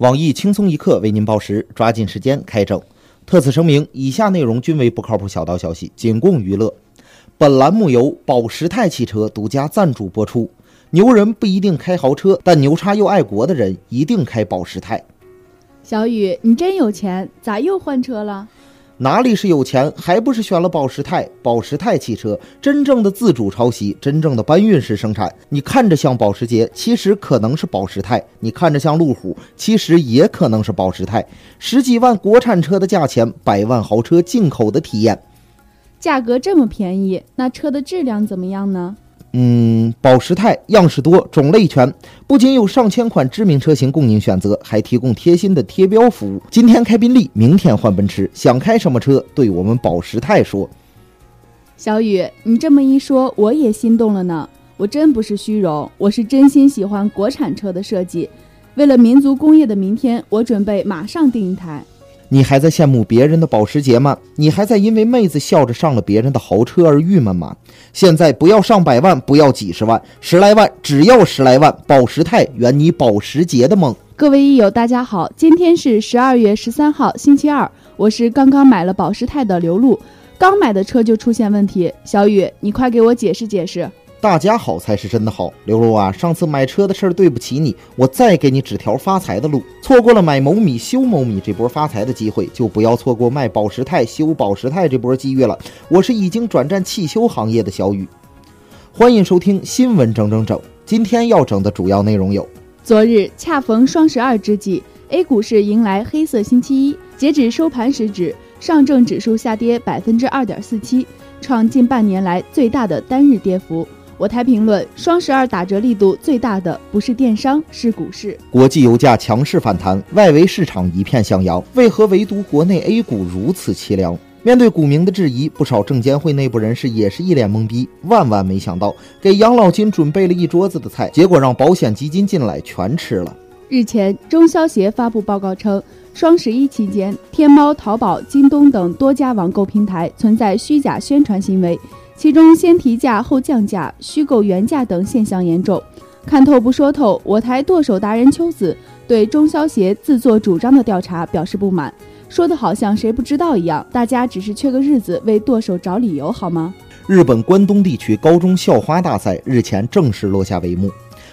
网易轻松一刻为您报时，抓紧时间开整。特此声明，以下内容均为不靠谱小道消息，仅供娱乐。本栏目由保时泰汽车独家赞助播出。牛人不一定开豪车，但牛叉又爱国的人一定开保时泰。小雨，你真有钱，咋又换车了？哪里是有钱，还不是选了保时泰？保时泰汽车真正的自主抄袭，真正的搬运式生产。你看着像保时捷，其实可能是保时泰；你看着像路虎，其实也可能是保时泰。十几万国产车的价钱，百万豪车进口的体验。价格这么便宜，那车的质量怎么样呢？嗯，保时泰样式多，种类全，不仅有上千款知名车型供您选择，还提供贴心的贴标服务。今天开宾利，明天换奔驰，想开什么车，对我们保时泰说。小雨，你这么一说，我也心动了呢。我真不是虚荣，我是真心喜欢国产车的设计。为了民族工业的明天，我准备马上订一台。你还在羡慕别人的保时捷吗？你还在因为妹子笑着上了别人的豪车而郁闷吗？现在不要上百万，不要几十万，十来万，只要十来万，保时泰圆你保时捷的梦。各位益友，大家好，今天是十二月十三号，星期二，我是刚刚买了保时泰的刘露，刚买的车就出现问题，小雨，你快给我解释解释。大家好才是真的好，刘露啊，上次买车的事儿对不起你，我再给你指条发财的路。错过了买某米修某米这波发财的机会，就不要错过卖保时泰修保时泰这波机遇了。我是已经转战汽修行业的小雨，欢迎收听新闻整整整。今天要整的主要内容有：昨日恰逢双十二之际，A 股市迎来黑色星期一，截止收盘时止上证指数下跌百分之二点四七，创近半年来最大的单日跌幅。我台评论：双十二打折力度最大的不是电商，是股市。国际油价强势反弹，外围市场一片向阳，为何唯独国内 A 股如此凄凉？面对股民的质疑，不少证监会内部人士也是一脸懵逼。万万没想到，给养老金准备了一桌子的菜，结果让保险基金进来全吃了。日前，中消协发布报告称，双十一期间，天猫、淘宝、京东等多家网购平台存在虚假宣传行为。其中先提价后降价、虚构原价等现象严重，看透不说透。我台剁手达人秋子对中消协自作主张的调查表示不满，说的好像谁不知道一样，大家只是缺个日子为剁手找理由好吗？日本关东地区高中校花大赛日前正式落下帷幕，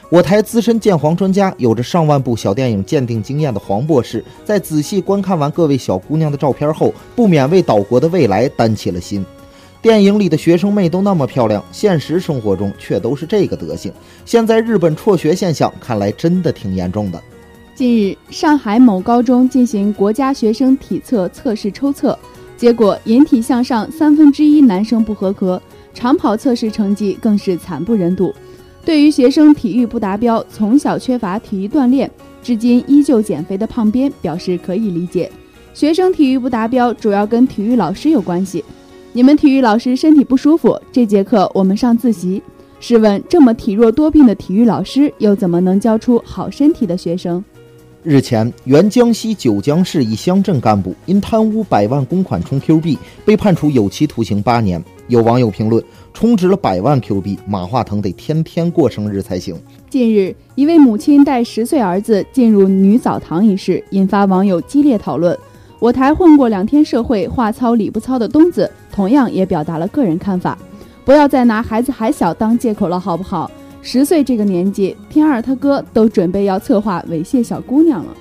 我台资深鉴黄专家、有着上万部小电影鉴定经验的黄博士，在仔细观看完各位小姑娘的照片后，不免为岛国的未来担起了心。电影里的学生妹都那么漂亮，现实生活中却都是这个德行。现在日本辍学现象看来真的挺严重的。近日，上海某高中进行国家学生体测测试抽测，结果引体向上三分之一男生不合格，长跑测试成绩更是惨不忍睹。对于学生体育不达标，从小缺乏体育锻炼，至今依旧减肥的胖编表示可以理解。学生体育不达标主要跟体育老师有关系。你们体育老师身体不舒服，这节课我们上自习。试问，这么体弱多病的体育老师，又怎么能教出好身体的学生？日前，原江西九江市一乡镇干部因贪污百万公款充 Q 币，被判处有期徒刑八年。有网友评论：充值了百万 Q 币，马化腾得天天过生日才行。近日，一位母亲带十岁儿子进入女澡堂一事，引发网友激烈讨论。我台混过两天社会，话糙理不糙的东子，同样也表达了个人看法：不要再拿孩子还小当借口了，好不好？十岁这个年纪，天二他哥都准备要策划猥亵小姑娘了。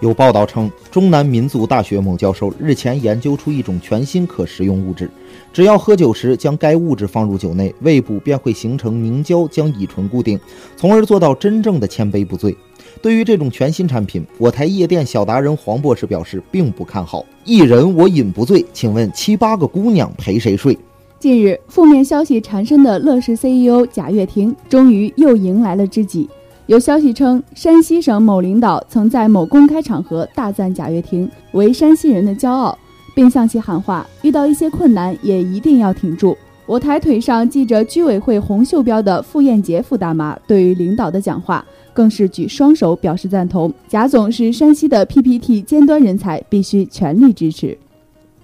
有报道称，中南民族大学某教授日前研究出一种全新可食用物质，只要喝酒时将该物质放入酒内，胃部便会形成凝胶，将乙醇固定，从而做到真正的千杯不醉。对于这种全新产品，我台夜店小达人黄博士表示并不看好。一人我饮不醉，请问七八个姑娘陪谁睡？近日，负面消息缠身的乐视 CEO 贾跃亭终于又迎来了知己。有消息称，山西省某领导曾在某公开场合大赞贾跃亭为山西人的骄傲，并向其喊话：遇到一些困难也一定要挺住。我台腿上系着居委会红袖标的傅艳杰傅大妈对于领导的讲话。更是举双手表示赞同。贾总是山西的 PPT 尖端人才，必须全力支持。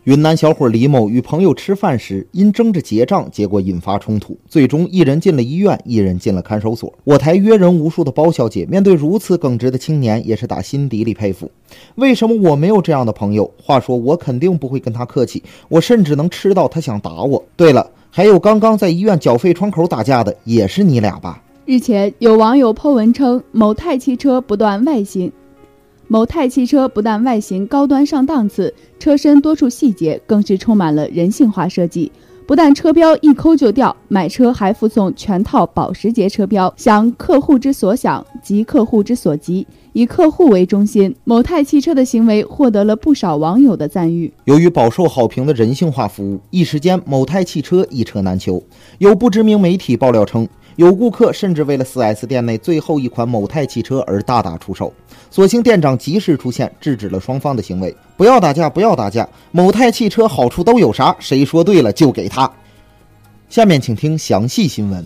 云南小伙李某与朋友吃饭时，因争着结账，结果引发冲突，最终一人进了医院，一人进了看守所。我台约人无数的包小姐，面对如此耿直的青年，也是打心底里佩服。为什么我没有这样的朋友？话说我肯定不会跟他客气，我甚至能吃到他想打我。对了，还有刚刚在医院缴费窗口打架的，也是你俩吧？日前，有网友 po 文称，某泰汽车不断外形。某泰汽车不但外形高端上档次，车身多处细节更是充满了人性化设计。不但车标一抠就掉，买车还附送全套保时捷车标，想客户之所想，急客户之所急，以客户为中心。某泰汽车的行为获得了不少网友的赞誉。由于饱受好评的人性化服务，一时间某泰汽车一车难求。有不知名媒体爆料称。有顾客甚至为了 4S 店内最后一款某泰汽车而大打出手，所幸店长及时出现，制止了双方的行为。不要打架，不要打架！某泰汽车好处都有啥？谁说对了就给他。下面请听详细新闻。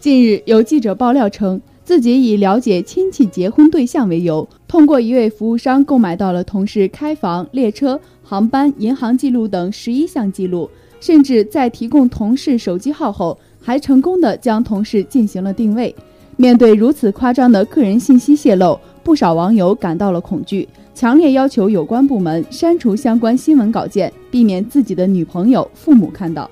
近日，有记者爆料称，自己以了解亲戚结婚对象为由，通过一位服务商购买到了同事开房、列车、航班、银行记录等十一项记录，甚至在提供同事手机号后。还成功的将同事进行了定位。面对如此夸张的个人信息泄露，不少网友感到了恐惧，强烈要求有关部门删除相关新闻稿件，避免自己的女朋友、父母看到。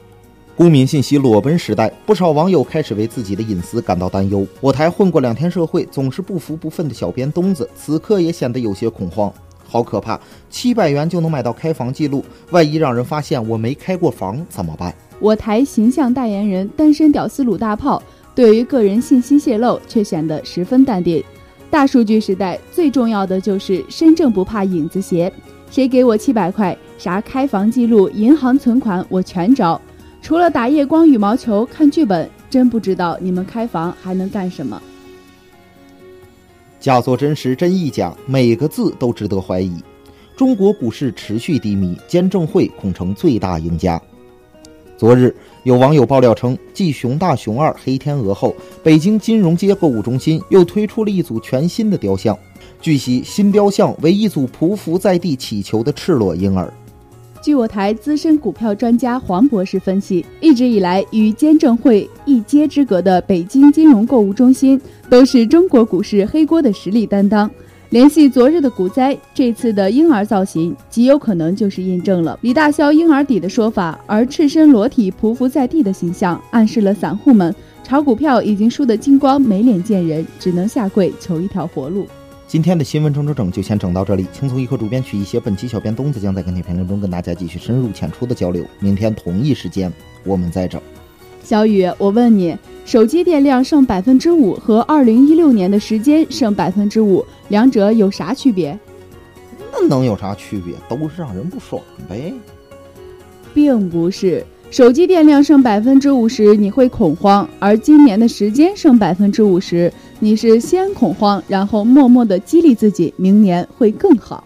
公民信息裸奔时代，不少网友开始为自己的隐私感到担忧。我台混过两天社会，总是不服不忿的小编东子，此刻也显得有些恐慌。好可怕！七百元就能买到开房记录，万一让人发现我没开过房怎么办？我台形象代言人单身屌丝鲁大炮，对于个人信息泄露却显得十分淡定。大数据时代，最重要的就是身正不怕影子斜。谁给我七百块，啥开房记录、银行存款我全招。除了打夜光羽毛球、看剧本，真不知道你们开房还能干什么。假作真实真亦假，每个字都值得怀疑。中国股市持续低迷，监证会恐成最大赢家。昨日，有网友爆料称，继熊大、熊二、黑天鹅后，北京金融街购物中心又推出了一组全新的雕像。据悉，新雕像为一组匍匐在地祈求的赤裸婴儿。据我台资深股票专家黄博士分析，一直以来与监证会一街之隔的北京金融购物中心，都是中国股市黑锅的实力担当。联系昨日的股灾，这次的婴儿造型极有可能就是印证了李大霄婴儿底的说法，而赤身裸体匍匐在地的形象，暗示了散户们炒股票已经输得精光，没脸见人，只能下跪求一条活路。今天的新闻整整整就先整到这里，轻松一刻主编曲一些，本期小编东子将在跟帖评论中跟大家继续深入浅出的交流。明天同一时间我们再整。小雨，我问你，手机电量剩百分之五和二零一六年的时间剩百分之五，两者有啥区别？那能有啥区别？都是让人不爽呗。并不是，手机电量剩百分之五十你会恐慌，而今年的时间剩百分之五十，你是先恐慌，然后默默的激励自己，明年会更好。